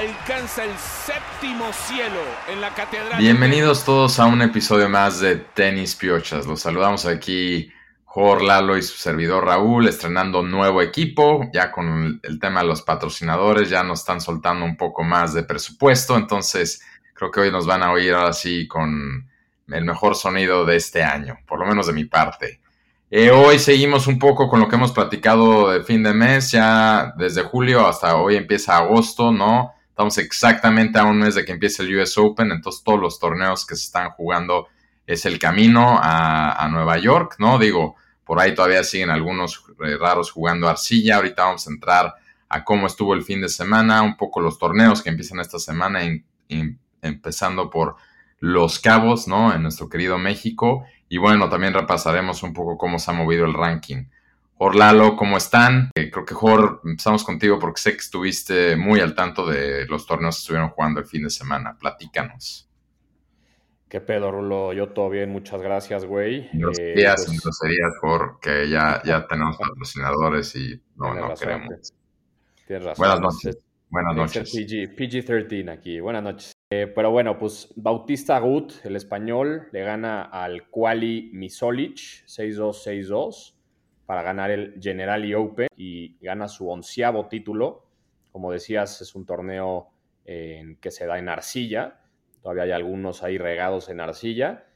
alcanza el séptimo cielo en la catedral. Bienvenidos todos a un episodio más de Tenis Piochas. Los saludamos aquí Jorge Lalo y su servidor Raúl, estrenando nuevo equipo, ya con el tema de los patrocinadores, ya nos están soltando un poco más de presupuesto, entonces creo que hoy nos van a oír ahora sí con el mejor sonido de este año, por lo menos de mi parte. Eh, hoy seguimos un poco con lo que hemos platicado de fin de mes, ya desde julio hasta hoy empieza agosto, ¿no? Estamos exactamente a un mes de que empiece el US Open, entonces todos los torneos que se están jugando es el camino a, a, Nueva York, ¿no? Digo, por ahí todavía siguen algunos eh, raros jugando arcilla. Ahorita vamos a entrar a cómo estuvo el fin de semana, un poco los torneos que empiezan esta semana, empezando por Los Cabos, ¿no? En nuestro querido México. Y bueno, también repasaremos un poco cómo se ha movido el ranking. Lalo, ¿cómo están? Eh, creo que Jor, empezamos contigo porque sé que estuviste muy al tanto de los torneos que estuvieron jugando el fin de semana. Platícanos. ¿Qué pedo, Rulo? Yo todo bien, muchas gracias, güey. Groserías, eh, pues... groserías, porque ya, ya tenemos patrocinadores y no, no razón, queremos. Tienes razón. Buenas noches. Buenas noches. PG, PG-13 aquí. Buenas noches. Eh, pero bueno, pues Bautista Gut, el español, le gana al Quali Misolic 6-2-6-2 para ganar el Generali Open y gana su onceavo título. Como decías, es un torneo en que se da en arcilla Todavía hay algunos ahí regados en arcilla.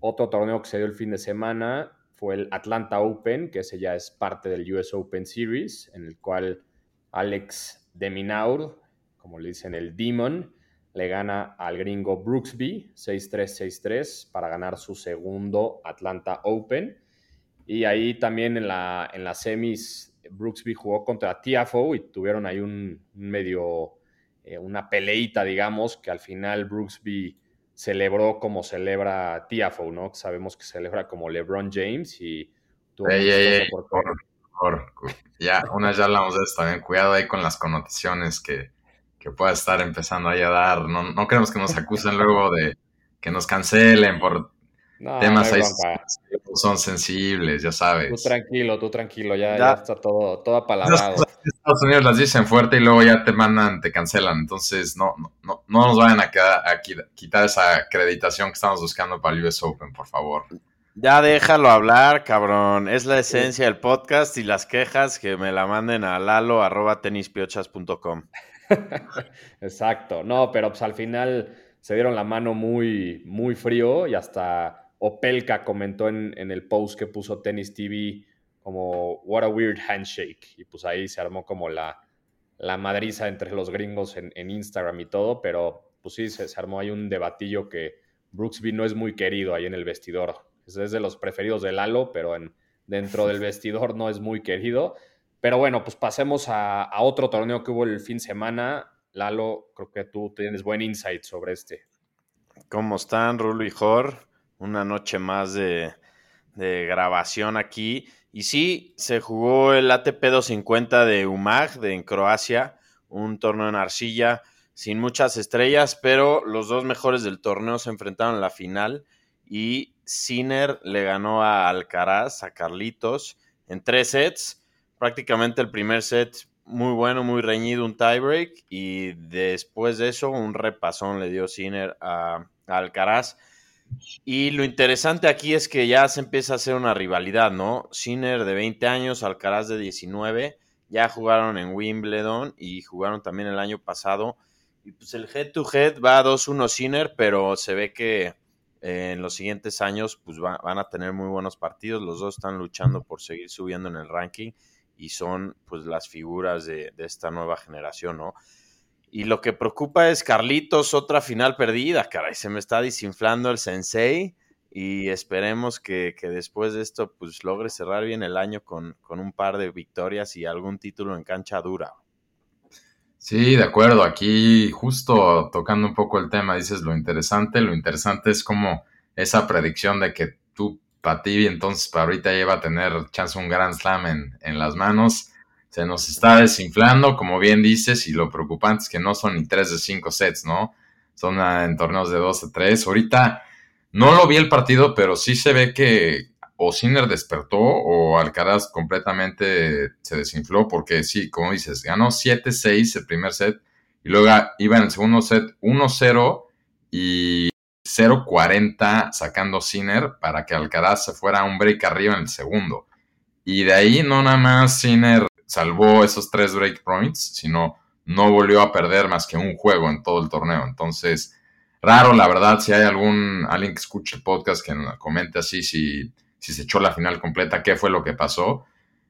Otro torneo que se dio el fin de semana fue el Atlanta Open, que ese ya es parte del US Open Series, en el cual Alex Deminaur, como le dicen el Demon, le gana al gringo Brooksby 6-3-6-3 para ganar su segundo Atlanta Open. Y ahí también en la, en las semis, Brooksby jugó contra Tiafo y tuvieron ahí un, un medio eh, una peleita, digamos, que al final Brooksby celebró como celebra Tiafoe, ¿no? Sabemos que celebra como LeBron James y tuvo ey, ey, por, por, por, ya, una ya hablamos de esto también, cuidado ahí con las connotaciones que, que pueda estar empezando ahí a dar, no, no queremos que nos acusen luego de que nos cancelen por no, temas no ahí son sensibles, ya sabes. Tú tranquilo, tú tranquilo, ya, ya. ya está todo, todo apalabrado. Estados Unidos las dicen fuerte y luego ya te mandan, te cancelan. Entonces, no, no, no, no nos vayan a, quedar, a quitar esa acreditación que estamos buscando para el US Open, por favor. Ya déjalo hablar, cabrón. Es la esencia del podcast y las quejas que me la manden a lalo.tenispiochas.com. Exacto. No, pero pues al final se dieron la mano muy, muy frío y hasta Opelka comentó en, en, el post que puso Tennis TV como What a Weird Handshake. Y pues ahí se armó como la, la madriza entre los gringos en, en, Instagram y todo, pero pues sí, se, se, armó ahí un debatillo que Brooksby no es muy querido ahí en el vestidor. Es, es de los preferidos de Lalo, pero en, dentro del vestidor no es muy querido. Pero bueno, pues pasemos a, a otro torneo que hubo el fin de semana. Lalo, creo que tú tienes buen insight sobre este. ¿Cómo están, Rulo y Jor? Una noche más de, de, grabación aquí. Y sí, se jugó el ATP 250 de UMAG de en Croacia, un torneo en arcilla sin muchas estrellas, pero los dos mejores del torneo se enfrentaron en la final y Sinner le ganó a Alcaraz, a Carlitos, en tres sets. Prácticamente el primer set muy bueno, muy reñido, un tiebreak y después de eso un repasón le dio Sinner a, a Alcaraz. Y lo interesante aquí es que ya se empieza a hacer una rivalidad, ¿no? Sinner de 20 años, Alcaraz de 19, ya jugaron en Wimbledon y jugaron también el año pasado. Y pues el head to head va a 2-1 Sinner, pero se ve que eh, en los siguientes años pues va, van a tener muy buenos partidos. Los dos están luchando por seguir subiendo en el ranking y son pues las figuras de, de esta nueva generación, ¿no? Y lo que preocupa es Carlitos, otra final perdida, caray, se me está desinflando el sensei y esperemos que, que después de esto pues logre cerrar bien el año con, con, un par de victorias y algún título en cancha dura. Sí, de acuerdo, aquí justo tocando un poco el tema, dices lo interesante, lo interesante es como esa predicción de que tú para ti, entonces para ahorita lleva a tener chance un Grand Slam en, en las manos. Se nos está desinflando, como bien dices, y lo preocupante es que no son ni 3 de 5 sets, ¿no? Son ah, en torneos de 2 a 3. Ahorita no lo vi el partido, pero sí se ve que o Sinner despertó o Alcaraz completamente se desinfló, porque sí, como dices, ganó 7-6 el primer set y luego iba en el segundo set 1-0 y 0-40 sacando Sinner para que Alcaraz se fuera a un break arriba en el segundo. Y de ahí no nada más Sinner salvó esos tres break points, sino no volvió a perder más que un juego en todo el torneo. Entonces, raro, la verdad, si hay algún alguien que escuche el podcast que comente así si, si se echó la final completa, qué fue lo que pasó.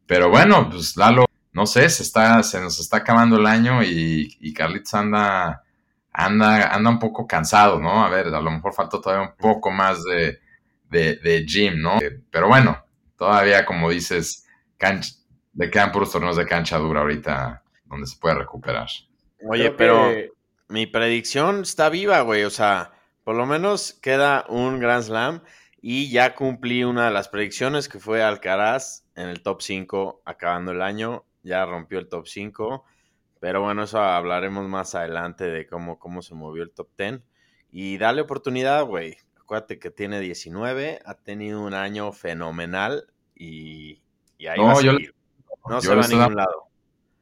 Pero bueno, pues Lalo, no sé, se, está, se nos está acabando el año y, y Carlitos anda, anda, anda un poco cansado, ¿no? A ver, a lo mejor faltó todavía un poco más de, de, de gym, ¿no? Pero bueno, todavía, como dices, cancha, le quedan puros torneos de cancha dura ahorita donde se puede recuperar. Oye, pero mi predicción está viva, güey. O sea, por lo menos queda un Grand Slam y ya cumplí una de las predicciones que fue Alcaraz en el top 5 acabando el año. Ya rompió el top 5. Pero bueno, eso hablaremos más adelante de cómo, cómo se movió el top 10. Y dale oportunidad, güey. Acuérdate que tiene 19, ha tenido un año fenomenal y, y ahí va a seguir. No se va a ningún lado.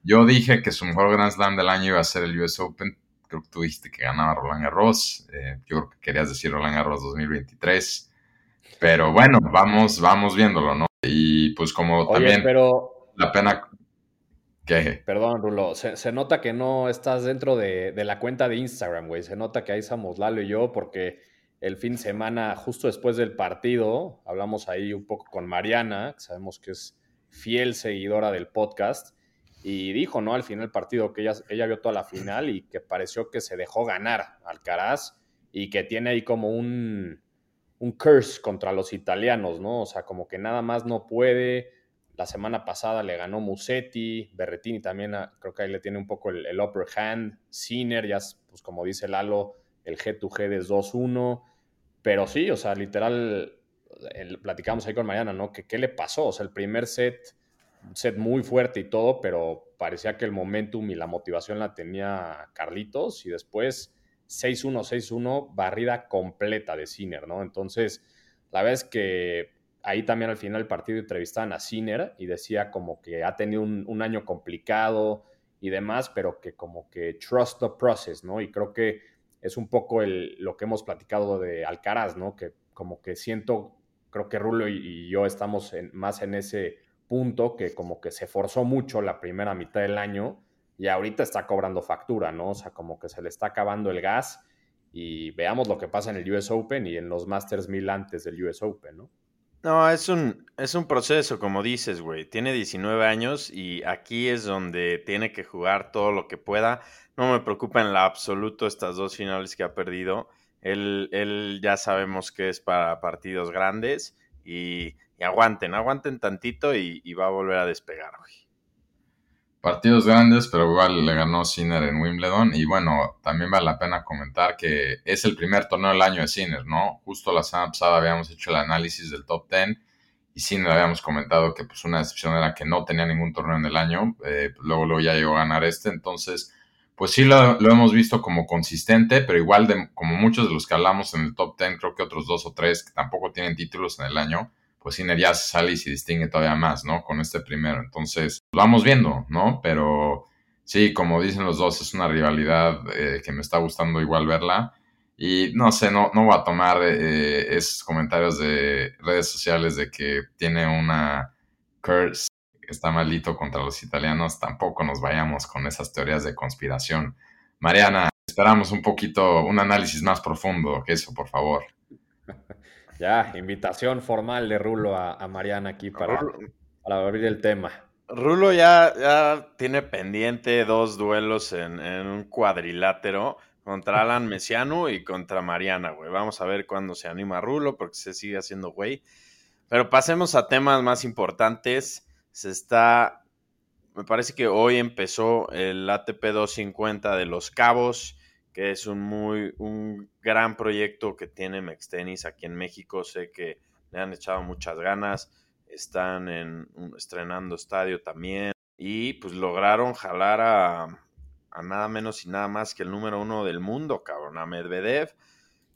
Yo dije que su mejor Grand Slam del año iba a ser el US Open. Creo que tú dijiste que ganaba Roland Garros. Eh, yo creo que querías decir Roland Garros 2023. Pero bueno, vamos, vamos viéndolo, ¿no? Y pues como Oye, también pero la pena que... Perdón, Rulo. Se, se nota que no estás dentro de, de la cuenta de Instagram, güey. Se nota que ahí estamos Lalo y yo, porque el fin de semana, justo después del partido, hablamos ahí un poco con Mariana, que sabemos que es fiel seguidora del podcast, y dijo, ¿no? Al final del partido que ella, ella vio toda la final y que pareció que se dejó ganar Alcaraz y que tiene ahí como un, un curse contra los italianos, ¿no? O sea, como que nada más no puede. La semana pasada le ganó Musetti, Berretini también, ah, creo que ahí le tiene un poco el, upper hand. Sinner, ya, pues como dice Lalo, el G2G es 2-1. Pero sí, o sea, literal, el, platicamos ahí con Mariana, ¿no? Que qué le pasó. O sea, el primer set, un set muy fuerte y todo, pero parecía que el momentum y la motivación la tenía Carlitos y después 6-1, 6-1, barrida completa de Sinner, ¿no? Entonces, la es que ahí también al final del partido entrevistaban a Sinner y decía como que ha tenido un, un, año complicado y demás, pero que como que trust the process, ¿no? Y creo que es un poco el, lo que hemos platicado de Alcaraz, ¿no? Que como que siento, creo que Rulo y, yo estamos más en ese punto que como que se forzó mucho la primera mitad del año y ahorita está cobrando factura, ¿no? O sea, como que se le está acabando el gas y veamos lo que pasa en el US Open y en los Masters 1000 antes del US Open, ¿no? No, es un, es un proceso, como dices, güey. Tiene 19 años y aquí es donde tiene que jugar todo lo que pueda. No me preocupa en la absoluto estas dos finales que ha perdido. Él, él ya sabemos que es para partidos grandes y, y aguanten, aguanten tantito y, va a volver a despegar, güey. Partidos grandes, pero igual le ganó Sinner en Wimbledon. Y bueno, también vale la pena comentar que es el primer torneo del año de Sinner, ¿no? Justo la semana pasada habíamos hecho el análisis del top 10 y Sinner habíamos comentado que pues una decepción era que no tenía ningún torneo en el año. Eh, luego, luego ya llegó a ganar este. Entonces, pues sí lo, hemos visto como consistente, pero igual de, como muchos de los que hablamos en el top 10, creo que otros dos o tres que tampoco tienen títulos en el año pues Sinner ya se sale y se distingue todavía más, ¿no? Con este primero. Entonces, lo vamos viendo, ¿no? Pero sí, como dicen los dos, es una rivalidad eh, que me está gustando igual verla. Y no sé, no, no voy a tomar eh, esos comentarios de redes sociales de que tiene una curse que está malito contra los italianos. Tampoco nos vayamos con esas teorías de conspiración. Mariana, esperamos un poquito, un análisis más profundo que eso, por favor. Ya, invitación formal de Rulo a, a Mariana aquí para, para, abrir el tema. Rulo ya, ya tiene pendiente dos duelos en, en, un cuadrilátero contra Alan Messiano y contra Mariana, güey. Vamos a ver cuándo se anima Rulo porque se sigue haciendo güey. Pero pasemos a temas más importantes. Se está, me parece que hoy empezó el ATP 250 de Los Cabos que es un muy un gran proyecto que tiene Mextenis aquí en México. Sé que le han echado muchas ganas, están en, estrenando estadio también y pues lograron jalar a, a nada menos y nada más que el número uno del mundo, cabrón, a Medvedev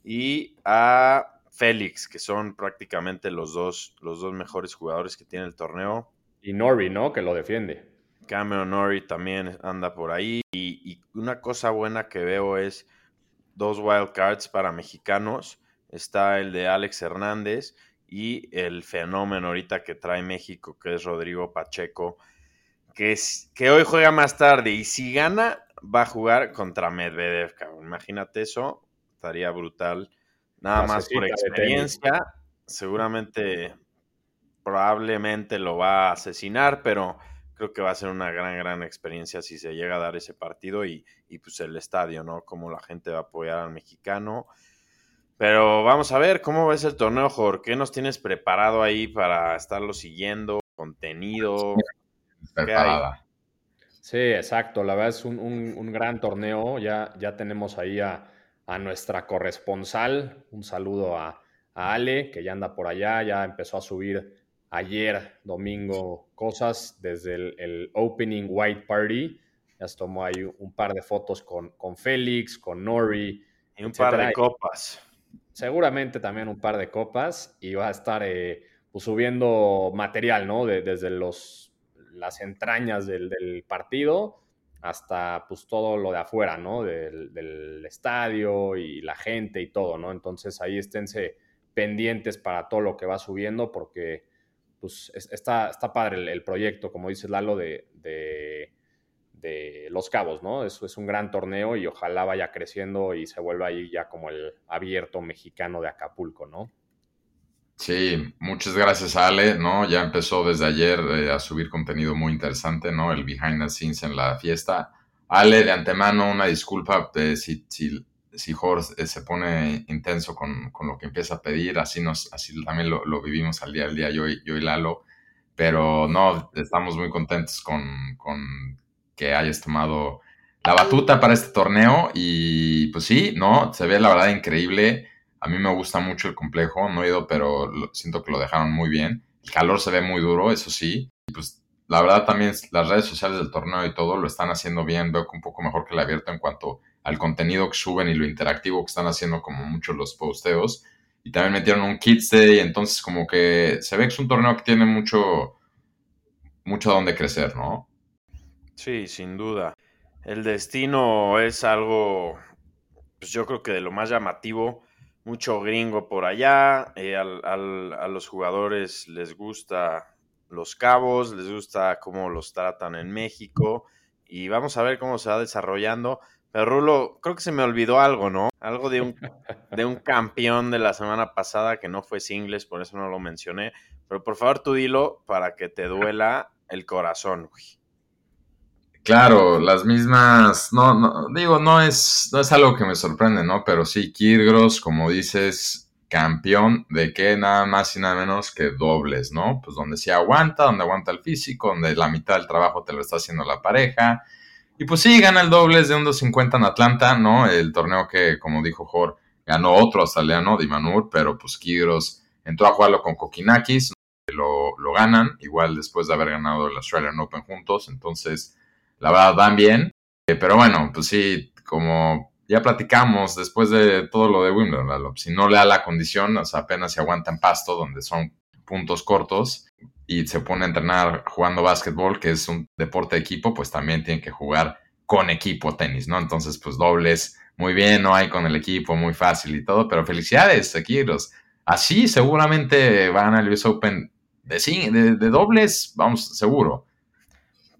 y a Félix, que son prácticamente los dos, los dos mejores jugadores que tiene el torneo. Y Nori, ¿no? Que lo defiende. Cameron Nori también anda por ahí. Y, una cosa buena que veo es dos wildcards para mexicanos. Está el de Alex Hernández y el fenómeno ahorita que trae México, que es Rodrigo Pacheco, que, es, que hoy juega más tarde. Y si gana, va a jugar contra Medvedev, cabrón. Imagínate eso, estaría brutal. Nada más por experiencia, seguramente, probablemente lo va a asesinar, pero creo que va a ser una gran, gran experiencia si se llega a dar ese partido y, y pues el estadio, ¿no? Cómo la gente va a apoyar al mexicano. Pero vamos a ver cómo ves el torneo, Jorge. ¿Qué nos tienes preparado ahí para estarlo siguiendo? ¿Contenido? Preparada. Sí, exacto. La verdad es un, un, gran torneo. Ya, ya tenemos ahí a, a nuestra corresponsal. Un saludo a, Ale, que ya anda por allá, ya empezó a subir ayer, domingo, cosas desde el, Opening White Party. Ya se tomó ahí un par de fotos con, con Félix, con Nori. Y un par de copas. Seguramente también un par de copas y va a estar eh, pues, subiendo material, ¿no? desde los, las entrañas del, del partido hasta pues todo lo de afuera, ¿no? Del, estadio y la gente y todo, ¿no? Entonces ahí esténse pendientes para todo lo que va subiendo porque pues está, está padre el, proyecto, como dice Lalo, de, de, Los Cabos, ¿no? Eso es un gran torneo y ojalá vaya creciendo y se vuelva ahí ya como el abierto mexicano de Acapulco, ¿no? Sí, muchas gracias Ale, ¿no? Ya empezó desde ayer eh, a subir contenido muy interesante, ¿no? El behind the scenes en la fiesta. Ale, de antemano, una disculpa de si, si, si Jorge eh, se pone intenso con, lo que empieza a pedir, así, nos, así también lo, vivimos al día al día yo yo y Lalo, pero no, estamos muy contentos con, con que hayas tomado la batuta para este torneo y pues sí, ¿no? Se ve la verdad increíble a mí me gusta mucho el complejo, no he ido, pero siento que lo dejaron muy bien. El calor se ve muy duro, eso sí. Y pues la verdad también las redes sociales del torneo y todo lo están haciendo bien. Veo que un poco mejor que el abierto en cuanto al contenido que suben y lo interactivo que están haciendo como muchos los posteos. Y también metieron un Kids Day, entonces como que se ve que es un torneo que tiene mucho, mucho donde crecer, ¿no? Sí, sin duda. El destino es algo, pues yo creo que de lo más llamativo mucho gringo por allá, eh, a los jugadores les gusta los cabos, les gusta cómo los tratan en México y vamos a ver cómo se va desarrollando. Pero Rulo, creo que se me olvidó algo, ¿no? Algo de un, de un campeón de la semana pasada que no fue singles, por eso no lo mencioné. Pero por favor tú dilo para que te duela el corazón, güey. Claro, las mismas, no, no, digo, no es, no es algo que me sorprende, ¿no? Pero sí, Kirgros, como dices, campeón de que nada más y nada menos que dobles, ¿no? Pues donde se aguanta, donde aguanta el físico, donde la mitad del trabajo te lo está haciendo la pareja. Y pues sí, gana el dobles de un 250 en Atlanta, ¿no? El torneo que, como dijo Jor, ganó otro australiano, Dimanur, pero pues Kirgros entró a jugarlo con Kokinakis, lo, lo ganan, igual después de haber ganado el Australian Open juntos, entonces la verdad van bien. Eh, pero bueno, pues sí, como ya platicamos después de todo lo de Wimbledon, si no le da la condición, o sea, apenas se aguanta en pasto, donde son puntos cortos, y se pone a entrenar jugando básquetbol, que es un deporte de equipo, pues también tiene que jugar con equipo tenis, ¿no? Entonces, pues dobles, muy bien, no hay con el equipo, muy fácil y todo, pero felicidades, aquí los, así seguramente van al US Open de, de, de dobles, vamos, seguro.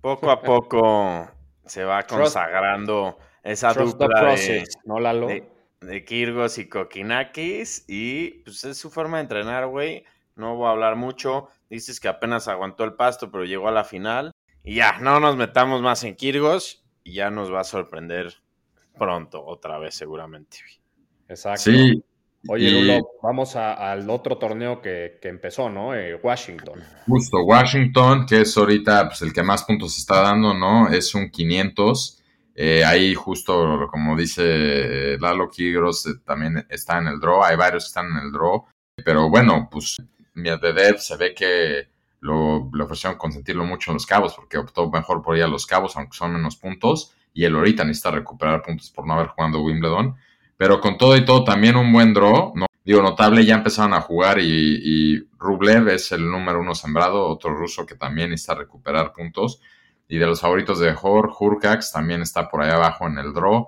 Poco a poco se va consagrando esa dupla de, de, Kirgos y Kokinakis y pues es su forma de entrenar, güey. No voy a hablar mucho. Dices que apenas aguantó el pasto, pero llegó a la final. Y ya, no nos metamos más en Kirgos y ya nos va a sorprender pronto, otra vez seguramente. Exacto. Sí, Oye, Lulo, vamos al otro torneo que, empezó, ¿no? Eh, Washington. Justo, Washington, que es ahorita pues, el que más puntos está dando, ¿no? Es un 500. Eh, ahí justo, como dice Lalo Kigros, eh, también está en el draw. Hay varios que están en el draw. Pero bueno, pues Medvedev se ve que lo, le ofrecieron consentirlo mucho en los cabos porque optó mejor por ir a los cabos, aunque son menos puntos, y él ahorita necesita recuperar puntos por no haber jugado Wimbledon. Pero con todo y todo, también un buen draw. Digo, notable, ya empezaron a jugar y, Rublev es el número uno sembrado, otro ruso que también necesita recuperar puntos. Y de los favoritos de Jor, Hurkax también está por ahí abajo en el draw.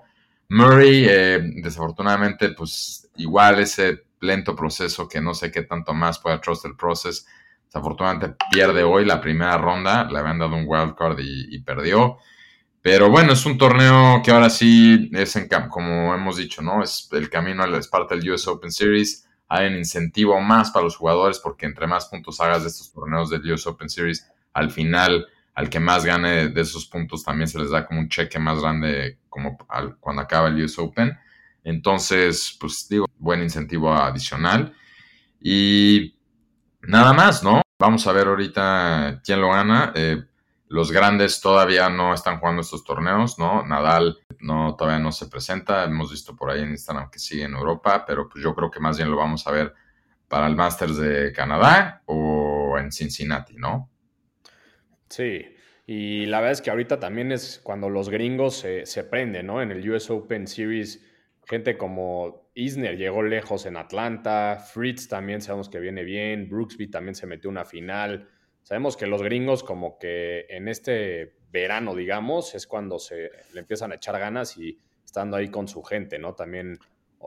Murray, eh, desafortunadamente, pues igual ese lento proceso que no sé qué tanto más puede trust el process. Desafortunadamente pierde hoy la primera ronda, le habían dado un wildcard y, y perdió. Pero bueno, es un torneo que ahora sí es en como hemos dicho, ¿no? Es el camino, es parte del US Open Series. Hay un incentivo más para los jugadores porque entre más puntos hagas de estos torneos del US Open Series, al final al que más gane de esos puntos también se les da como un cheque más grande como cuando acaba el US Open. Entonces, pues digo, buen incentivo adicional. Y nada más, ¿no? Vamos a ver ahorita quién lo gana. Eh, los grandes todavía no están jugando estos torneos, ¿no? Nadal no, todavía no se presenta. Hemos visto por ahí en Instagram que sigue en Europa, pero pues yo creo que más bien lo vamos a ver para el Masters de Canadá o en Cincinnati, ¿no? Sí, y la verdad es que ahorita también es cuando los gringos se, se prenden, ¿no? En el US Open Series, gente como Isner llegó lejos en Atlanta, Fritz también sabemos que viene bien, Brooksby también se metió una final. Sabemos que los gringos como que en este verano, digamos, es cuando se le empiezan a echar ganas y estando ahí con su gente, ¿no? También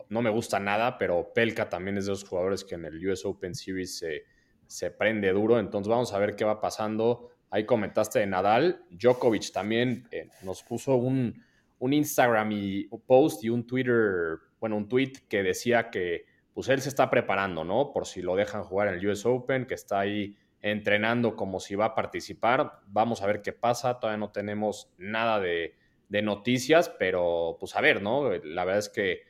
no me gusta nada, pero Pelka también es de los jugadores que en el US Open Series se, se prende duro. Entonces vamos a ver qué va pasando. Ahí comentaste de Nadal. Djokovic también eh, nos puso un, un, Instagram y un post y un Twitter, bueno, un tweet que decía que pues él se está preparando, ¿no? Por si lo dejan jugar en el US Open, que está ahí entrenando como si va a participar. Vamos a ver qué pasa. Todavía no tenemos nada de, de noticias, pero pues a ver, ¿no? La verdad es que,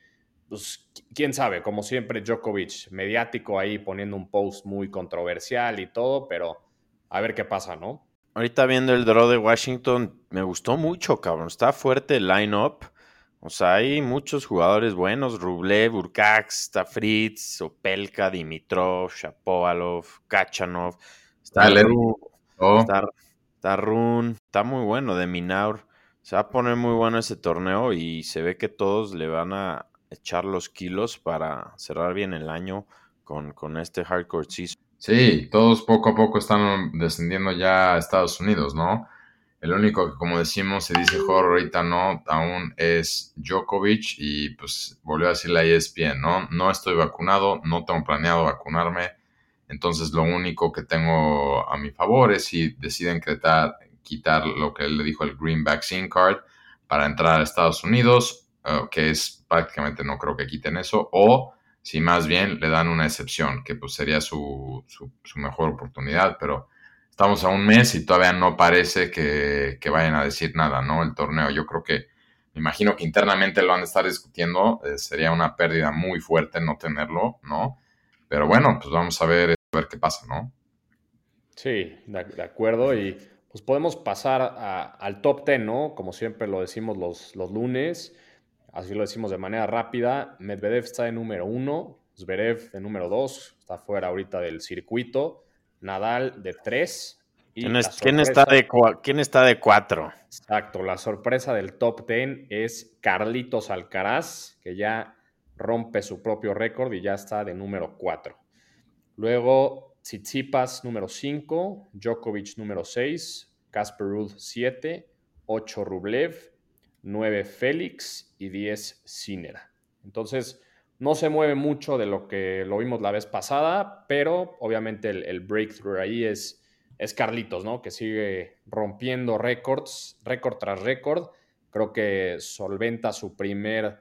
pues, quién sabe, como siempre, Djokovic mediático ahí poniendo un post muy controversial y todo, pero a ver qué pasa, ¿no? Ahorita viendo el draw de Washington, me gustó mucho, cabrón. Está fuerte el line-up. O sea, hay muchos jugadores buenos. Rublev, Urcax, está Fritz, Opelka, Dimitrov, Shapovalov, Kachanov. Está, oh. está, está, Run, está muy bueno de Minaur. Se va a poner muy bueno ese torneo y se ve que todos le van a echar los kilos para cerrar bien el año con, con este hardcore season. Sí, todos poco a poco están descendiendo ya a Estados Unidos, ¿no? El único que, como decimos, se dice Jorge ahorita no, aún es Djokovic y pues volvió a decir la ESPN, ¿no? No estoy vacunado, no tengo planeado vacunarme, entonces lo único que tengo a mi favor es si deciden quitar, quitar lo que le dijo el Green Vaccine Card para entrar a Estados Unidos, uh, que es prácticamente no creo que quiten eso, o si más bien le dan una excepción, que pues sería su, su, mejor oportunidad, pero estamos a un mes y todavía no parece que, que, vayan a decir nada, ¿no? El torneo, yo creo que, me imagino que internamente lo van a estar discutiendo, eh, sería una pérdida muy fuerte no tenerlo, ¿no? Pero bueno, pues vamos a ver, a ver qué pasa, ¿no? Sí, de, acuerdo, y pues podemos pasar a, al top 10, ¿no? Como siempre lo decimos los, los lunes así lo decimos de manera rápida, Medvedev está de número uno, Zverev de número dos, está fuera ahorita del circuito, Nadal de tres. ¿Quién, está de ¿Quién está de cuatro? Exacto, la sorpresa del top ten es Carlitos Alcaraz, que ya rompe su propio récord y ya está de número cuatro. Luego Tsitsipas número cinco, Djokovic número seis, Casper Ruud siete, ocho Rublev, 9 Félix y 10 Sinera. Entonces, no se mueve mucho de lo que lo vimos la vez pasada, pero obviamente el, breakthrough ahí es, es, Carlitos, ¿no? Que sigue rompiendo récords, récord tras récord. Creo que solventa su primer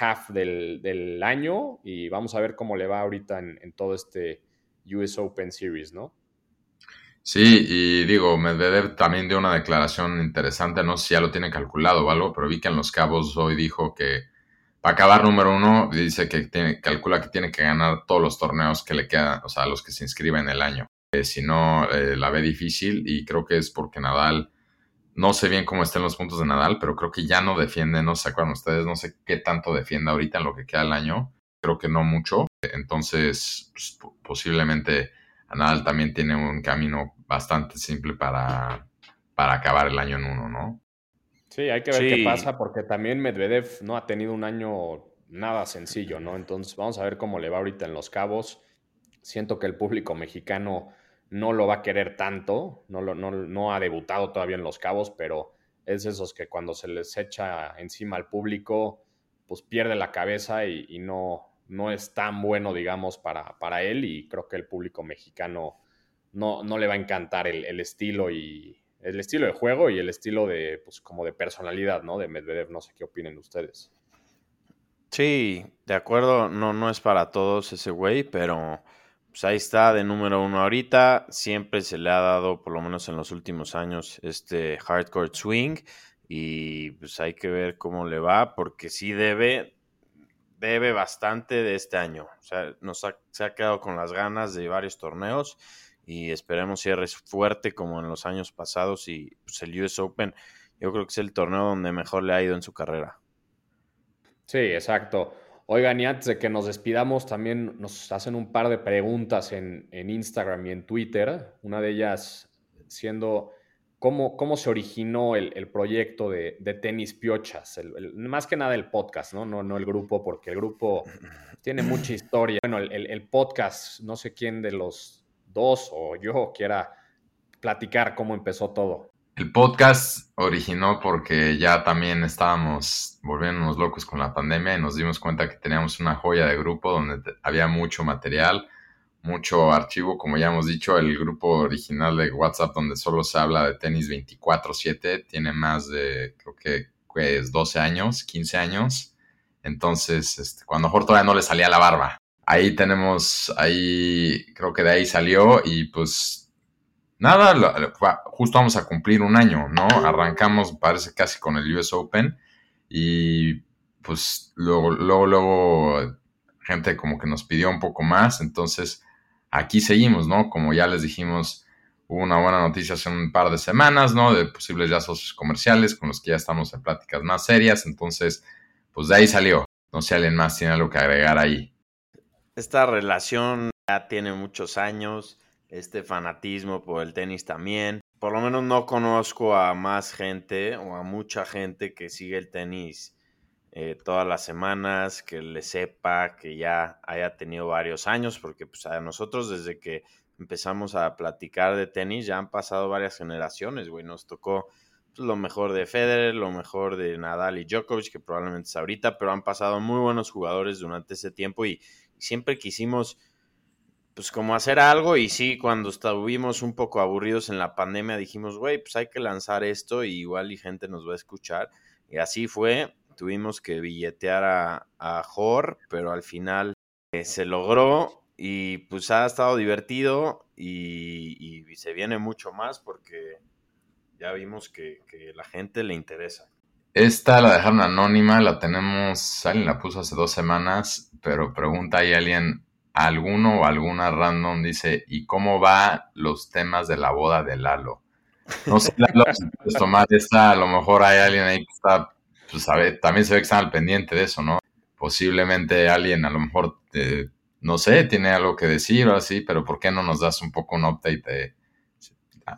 half del, año y vamos a ver cómo le va ahorita en todo este US Open Series, ¿no? Sí, y digo, Medvedev también dio una declaración interesante, no sé si ya lo tiene calculado o algo, pero vi que en Los Cabos hoy dijo que para acabar número uno, dice que tiene, calcula que tiene que ganar todos los torneos que le quedan, o sea, los que se inscriben el año. Eh, si no, eh, la ve difícil y creo que es porque Nadal, no sé bien cómo estén los puntos de Nadal, pero creo que ya no defiende, no se acuerdan ustedes, no sé qué tanto defiende ahorita en lo que queda el año, creo que no mucho, entonces pues, posiblemente Nadal también tiene un camino bastante simple para, para acabar el año en uno, ¿no? Sí, hay que ver qué pasa porque también Medvedev no ha tenido un año nada sencillo, ¿no? Entonces vamos a ver cómo le va ahorita en Los Cabos. Siento que el público mexicano no lo va a querer tanto, no, lo, no, ha debutado todavía en Los Cabos, pero es esos que cuando se les echa encima al público, pues pierde la cabeza y, no, no es tan bueno, digamos, para, para, él y creo que el público mexicano no, no le va a encantar el, el estilo y, el estilo de juego y el estilo de, pues, como de personalidad, ¿no? De Medvedev, no sé qué opinen ustedes. Sí, de acuerdo, no, no es para todos ese güey, pero pues ahí está de número uno ahorita. Siempre se le ha dado, por lo menos en los últimos años, este hardcore swing. Y pues hay que ver cómo le va, porque sí debe, debe bastante de este año. O sea, nos se ha quedado con las ganas de varios torneos y esperemos cierres fuerte como en los años pasados y pues, el US Open yo creo que es el torneo donde mejor le ha ido en su carrera. Sí, exacto. Oigan, y antes de que nos despidamos, también nos hacen un par de preguntas en, Instagram y en Twitter. Una de ellas siendo cómo, cómo se originó el, proyecto de, tenis piochas. más que nada el podcast, ¿no? ¿no? No el grupo, porque el grupo tiene mucha historia. Bueno, el podcast, no sé quién de los dos o yo quiera platicar cómo empezó todo. El podcast originó porque ya también estábamos volviéndonos locos con la pandemia y nos dimos cuenta que teníamos una joya de grupo donde había mucho material, mucho archivo, como ya hemos dicho, el grupo original de WhatsApp donde solo se habla de tenis 24/7 tiene más de, creo que pues 12 años, 15 años. Entonces, este, cuando Jorge todavía no le salía la barba ahí tenemos, ahí creo que de ahí salió y pues nada, justo vamos a cumplir un año, ¿no? Arrancamos, parece casi con el US Open y pues luego, luego, luego gente como que nos pidió un poco más, entonces aquí seguimos, ¿no? Como ya les dijimos, hubo una buena noticia hace un par de semanas, ¿no? De posibles ya socios comerciales con los que ya estamos en pláticas más serias, entonces, pues de ahí salió. No sé si alguien más tiene algo que agregar ahí. Esta relación ya tiene muchos años, este fanatismo por el tenis también. Por lo menos no conozco a más gente o a mucha gente que sigue el tenis eh, todas las semanas, que le sepa, que ya haya tenido varios años, porque pues a nosotros desde que empezamos a platicar de tenis ya han pasado varias generaciones, güey. Nos tocó pues, lo mejor de Federer, lo mejor de Nadal y Djokovic, que probablemente es ahorita, pero han pasado muy buenos jugadores durante ese tiempo y siempre quisimos pues como hacer algo y sí, cuando estuvimos un poco aburridos en la pandemia dijimos, güey, pues hay que lanzar esto y igual y gente nos va a escuchar. Y así fue, tuvimos que billetear a, a Jor, pero al final eh, se logró y pues ha estado divertido y, se viene mucho más porque ya vimos que, la gente le interesa. Esta la dejaron anónima, la tenemos, alguien la puso hace dos semanas, pero pregunta ahí alguien, alguno o alguna random dice, ¿y cómo va los temas de la boda de Lalo? No sé, Lalo, si tomar esta, a lo mejor hay alguien ahí que está, pues también se ve que están al pendiente de eso, ¿no? Posiblemente alguien a lo mejor, no sé, tiene algo que decir o así, pero ¿por qué no nos das un poco un update de...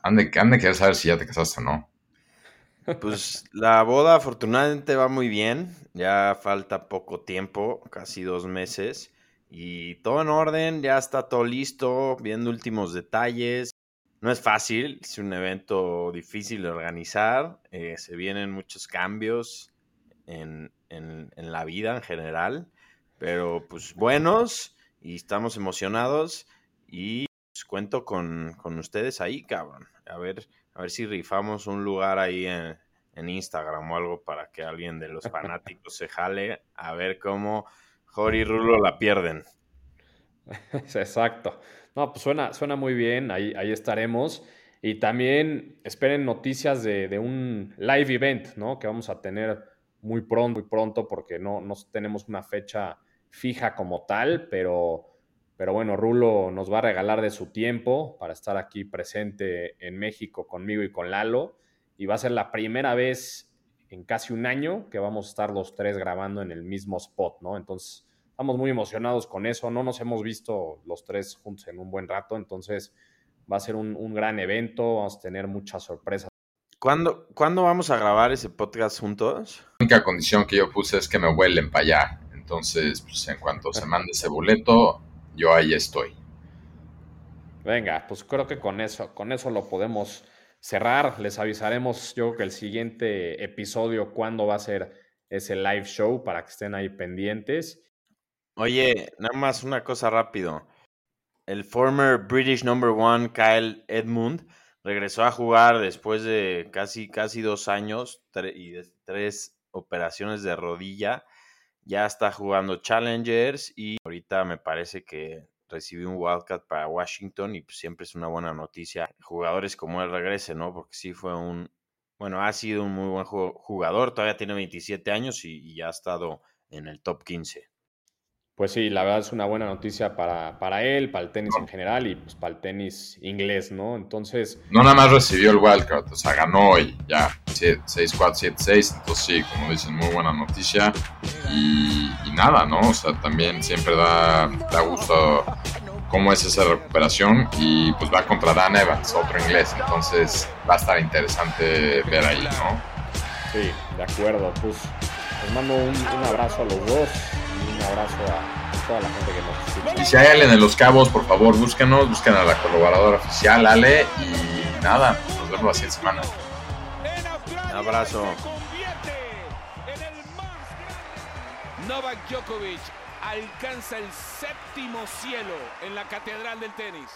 Han de, han de querer saber si ya te casaste o no. Pues la boda afortunadamente va muy bien. Ya falta poco tiempo, casi dos meses. Y todo en orden, ya está todo listo, viendo últimos detalles. No es fácil, es un evento difícil de organizar. Eh, se vienen muchos cambios en, la vida en general. Pero pues buenos y estamos emocionados. Y pues, cuento con, con ustedes ahí, cabrón. A ver a ver si rifamos un lugar ahí en, Instagram o algo para que alguien de los fanáticos se jale a ver cómo Jori y Rulo la pierden. Exacto. No, pues suena, suena muy bien, ahí, ahí estaremos. Y también esperen noticias de, un live event, ¿no? Que vamos a tener muy pronto, muy pronto, porque no, no tenemos una fecha fija como tal, pero pero bueno, Rulo nos va a regalar de su tiempo para estar aquí presente en México conmigo y con Lalo. Y va a ser la primera vez en casi un año que vamos a estar los tres grabando en el mismo spot, ¿no? Entonces estamos muy emocionados con eso. No nos hemos visto los tres juntos en un buen rato, entonces va a ser un, un gran evento. Vamos a tener muchas sorpresas. ¿Cuándo, ¿Cuándo vamos a grabar ese podcast juntos? La única condición que yo puse es que me vuelen para allá. Entonces, pues en cuanto se mande ese boleto, yo ahí estoy. Venga, pues creo que con eso, con eso lo podemos cerrar. Les avisaremos, yo creo que el siguiente episodio, cuándo va a ser ese live show para que estén ahí pendientes. Oye, nada más una cosa rápido. El former British number one, Kyle Edmund, regresó a jugar después de casi, casi dos años y de tres operaciones de rodilla. Ya está jugando Challengers y ahorita me parece que recibió un wildcat para Washington y pues, siempre es una buena noticia. Jugadores como él regrese, ¿no? Porque sí fue un, bueno, ha sido un muy buen jugador, todavía tiene 27 años y, y ya ha estado en el top 15. Pues sí, la verdad es una buena noticia para, para él, para el tenis en general y pues para el tenis inglés, ¿no? Entonces... No nada más recibió el wildcard, o sea, ganó y ya 6-4, 7-6, entonces sí, como dicen, muy buena noticia. Y, nada, ¿no? O sea, también siempre da, da gusto cómo es esa recuperación y pues va contra Dan Evans, otro inglés, entonces va a estar interesante ver ahí, ¿no? Sí, de acuerdo, pues les mando un, un abrazo a los dos abrazo a toda la gente que nos escucha. Y si hay alguien en Los Cabos, por favor, búsquenos, busquen a la colaboradora oficial, Ale, y nada, nos vemos la siguiente semana. Un abrazo. Novak Djokovic alcanza el séptimo cielo en la catedral del tenis.